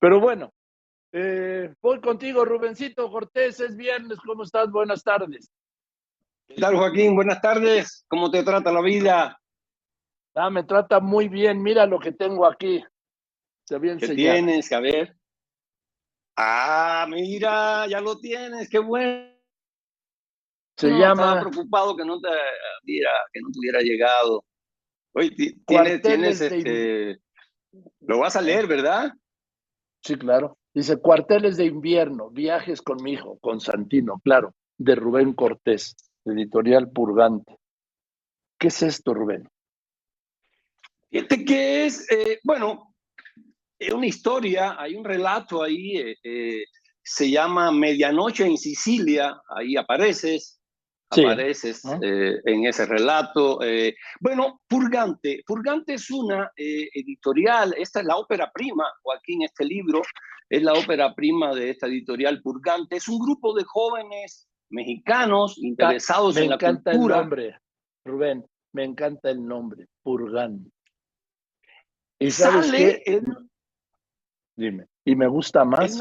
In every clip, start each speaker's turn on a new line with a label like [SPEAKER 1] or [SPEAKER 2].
[SPEAKER 1] Pero bueno, eh, voy contigo, Rubencito Cortés, es viernes, ¿cómo estás? Buenas tardes.
[SPEAKER 2] ¿Qué tal, Joaquín? Buenas tardes. ¿Cómo te trata la vida?
[SPEAKER 1] Ah, me trata muy bien. Mira lo que tengo aquí.
[SPEAKER 2] Te ¿Qué tienes? A ver. Ah, mira, ya lo tienes. Qué bueno.
[SPEAKER 1] Se llama.
[SPEAKER 2] Estaba preocupado que no te mira, que no tuviera llegado. Oye, tienes, tienes este. Lo vas a leer, ¿verdad?
[SPEAKER 1] Sí, claro. Dice Cuarteles de invierno, viajes con mi hijo, con Santino, claro, de Rubén Cortés editorial Purgante. ¿Qué es esto, Rubén?
[SPEAKER 2] Fíjate que es, eh, bueno, es una historia, hay un relato ahí, eh, eh, se llama Medianoche en Sicilia, ahí apareces, apareces en ese relato. bueno, Purgante, Purgante es una editorial, esta es la ópera prima, Joaquín, este libro es la ópera prima de esta editorial Purgante, es un grupo de jóvenes mexicanos interesados en la cultura. Me encanta el
[SPEAKER 1] nombre, Rubén, me encanta el nombre, Purgán. ¿Y sabes qué? Dime, y me gusta más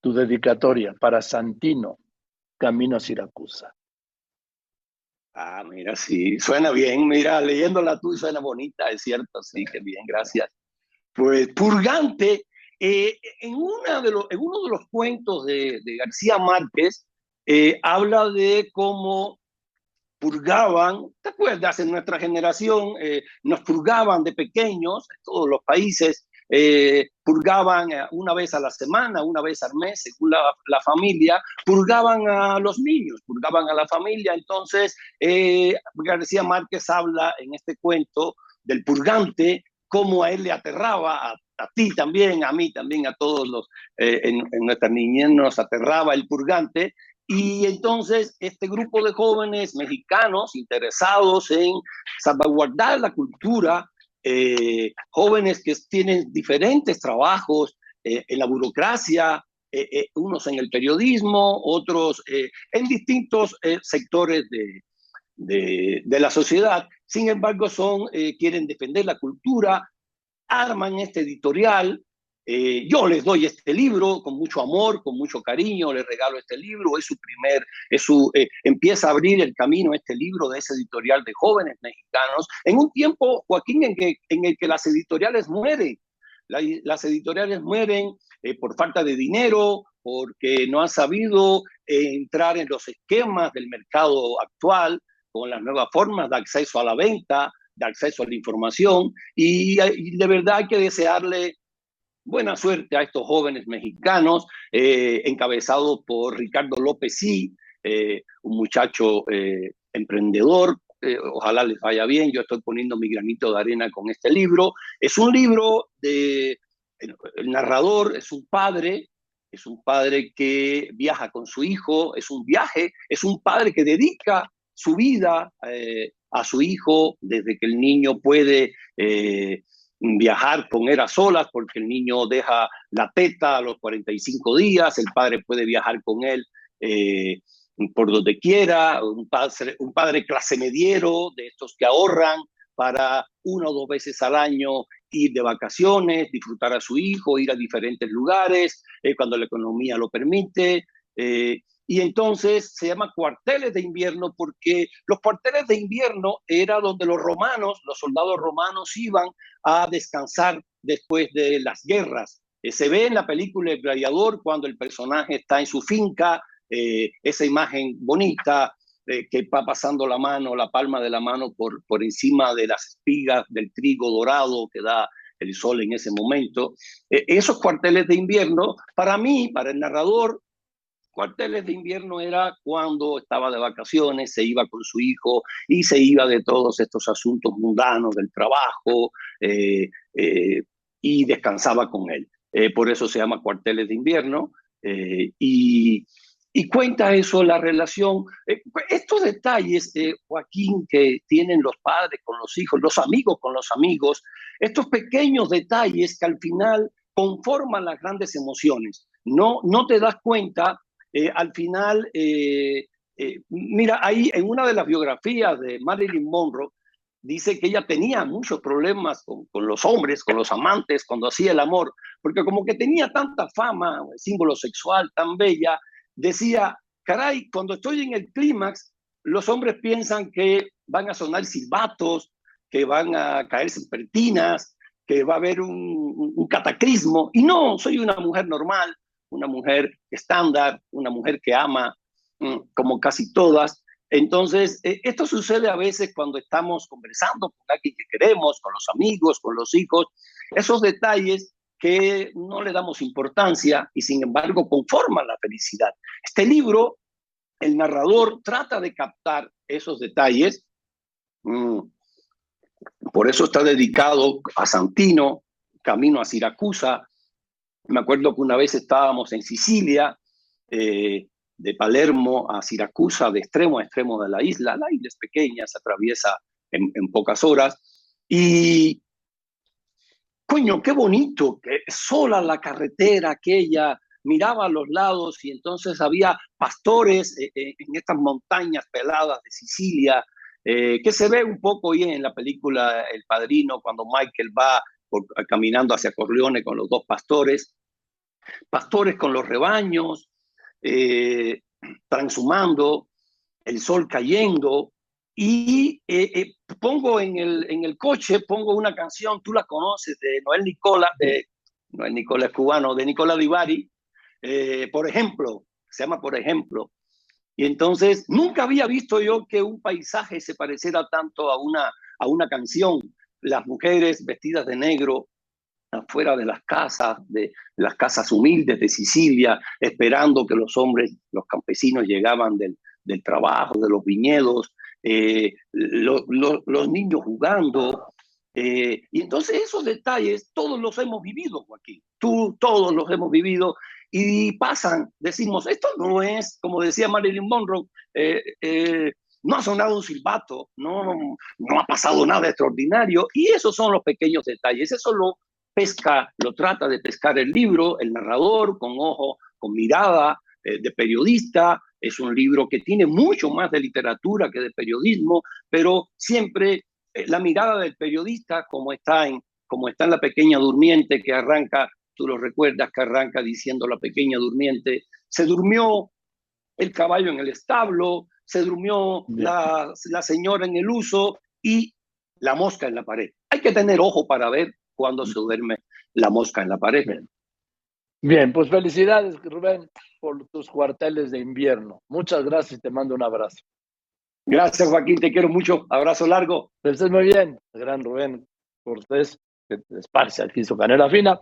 [SPEAKER 1] tu dedicatoria para Santino, Camino a Siracusa.
[SPEAKER 2] Ah, mira, sí, suena bien, mira, leyéndola tú suena bonita, es cierto, sí, que bien, gracias. Pues Purgante, eh, en, uno de los cuentos de, de García Márquez, eh, habla de cómo purgaban, ¿te acuerdas? En nuestra generación eh, nos purgaban de pequeños, en todos los países, eh, purgaban una vez a la semana, una vez al mes, según la, familia, purgaban a los niños, purgaban a la familia. Entonces, García Márquez habla en este cuento del purgante, cómo a él le aterraba, a, ti también, a mí también, a todos los, en, en nuestra niñez nos aterraba el purgante, y entonces este grupo de jóvenes mexicanos interesados en salvaguardar la cultura, eh, jóvenes que tienen diferentes trabajos eh, en la burocracia, eh, unos en el periodismo, otros en distintos sectores de, la sociedad. Sin embargo, quieren defender la cultura, arman este editorial, eh, yo les doy este libro con mucho amor, con mucho cariño, les regalo este libro, es su primer, es su, eh, empieza a abrir el camino este libro de ese editorial de jóvenes mexicanos, en un tiempo, Joaquín, en, que, en el que las editoriales mueren, las editoriales mueren eh, por falta de dinero, porque no han sabido entrar en los esquemas del mercado actual, con las nuevas formas de acceso a la venta, de acceso a la información, y, y de verdad hay que desearle buena suerte a estos jóvenes mexicanos, eh, encabezados por Ricardo López eh, un muchacho eh, emprendedor. ojalá les vaya bien. Yo estoy poniendo mi granito de arena con este libro. Es un libro de. El, narrador es un padre, es un padre que viaja con su hijo, es un viaje, es un padre que dedica su vida a su hijo desde que el niño puede viajar con él a solas porque el niño deja la teta a los 45 días, el padre puede viajar con él eh, por donde quiera, un padre, clase mediero de estos que ahorran para una o dos veces al año ir de vacaciones, disfrutar a su hijo, ir a diferentes lugares, eh, cuando la economía lo permite. Eh, y entonces se llama cuarteles de invierno porque los cuarteles de invierno era donde los romanos, los soldados romanos iban a descansar después de las guerras. Eh, se ve en la película El Gladiador cuando el personaje está en su finca, eh, esa imagen bonita eh, que va pasando la mano, la palma de la mano por, por encima de las espigas del trigo dorado que da el sol en ese momento. esos cuarteles de invierno, para mí, para el narrador, cuarteles de invierno era cuando estaba de vacaciones, se iba con su hijo y se iba de todos estos asuntos mundanos del trabajo eh, eh, y descansaba con él. Eh, por eso se llama cuarteles de invierno y, y, cuenta eso la relación. estos detalles, Joaquín, que tienen los padres con los hijos, los amigos con los amigos, estos pequeños detalles que al final conforman las grandes emociones. No, no te das cuenta eh, al final, eh, eh, mira, ahí en una de las biografías de Marilyn Monroe, dice que ella tenía muchos problemas con, los hombres, con los amantes, cuando hacía el amor, porque como que tenía tanta fama, símbolo sexual tan bella, decía, caray, cuando estoy en el clímax, los hombres piensan que van a sonar silbatos, que van a caerse pertinas, que va a haber un cataclismo, y no, soy una mujer normal, una mujer estándar, una mujer que ama, mm, como casi todas, entonces, eh, esto sucede a veces cuando estamos conversando con alguien que queremos, con los amigos, con los hijos, esos detalles que no le damos importancia y sin embargo conforman la felicidad. Este libro, el narrador trata de captar esos detalles. Mm, por eso está dedicado a Santino, camino a Siracusa. Me acuerdo que una vez estábamos en Sicilia, eh, de Palermo a Siracusa, de extremo a extremo de la isla. La isla es pequeña, se atraviesa en, pocas horas. Y, coño, qué bonito, que sola la carretera aquella, miraba a los lados y entonces había pastores eh, eh, en estas montañas peladas de Sicilia, que se ve un poco bien en la película El Padrino, cuando Michael va caminando hacia Corleone con los dos pastores, pastores con los rebaños, eh, transhumando, el sol cayendo, y eh, eh, pongo en el, en el coche, pongo una canción, tú la conoces, de Noel Nicola, de Noel Nicola es cubano, de Nicola Divari, eh, por ejemplo, se llama Por ejemplo. Y entonces nunca había visto yo que un paisaje se pareciera tanto a una, a una canción. Las mujeres vestidas de negro, afuera de las casas, de las casas humildes de Sicilia, esperando que los hombres, los campesinos llegaban del, del trabajo, de los viñedos, eh, los niños jugando. Eh, y entonces esos detalles todos los hemos vivido, Joaquín. Tú, todos los hemos vivido y pasan, decimos, esto no es, como decía Marilyn Monroe, eh, no ha sonado un silbato, no, no ha pasado nada extraordinario. Y esos son los pequeños detalles, eso lo, pesca, lo trata de pescar el libro, el narrador, con ojo, con mirada eh, de periodista. Es un libro que tiene mucho más de literatura que de periodismo, pero siempre eh, la mirada del periodista, como está, en, como está en La Pequeña Durmiente, que arranca, tú lo recuerdas, que arranca diciendo La Pequeña Durmiente, se durmió el caballo en el establo, se durmió la, la señora en el uso y la mosca en la pared. Hay que tener ojo para ver cuando se duerme la mosca en la pared.
[SPEAKER 1] Bien, pues felicidades, Rubén, por tus cuarteles de invierno. Muchas gracias y te mando un abrazo.
[SPEAKER 2] Gracias, Joaquín, te quiero mucho. Abrazo largo.
[SPEAKER 1] Que estés muy bien, gran Rubén Cortés, que te esparce aquí su canela fina.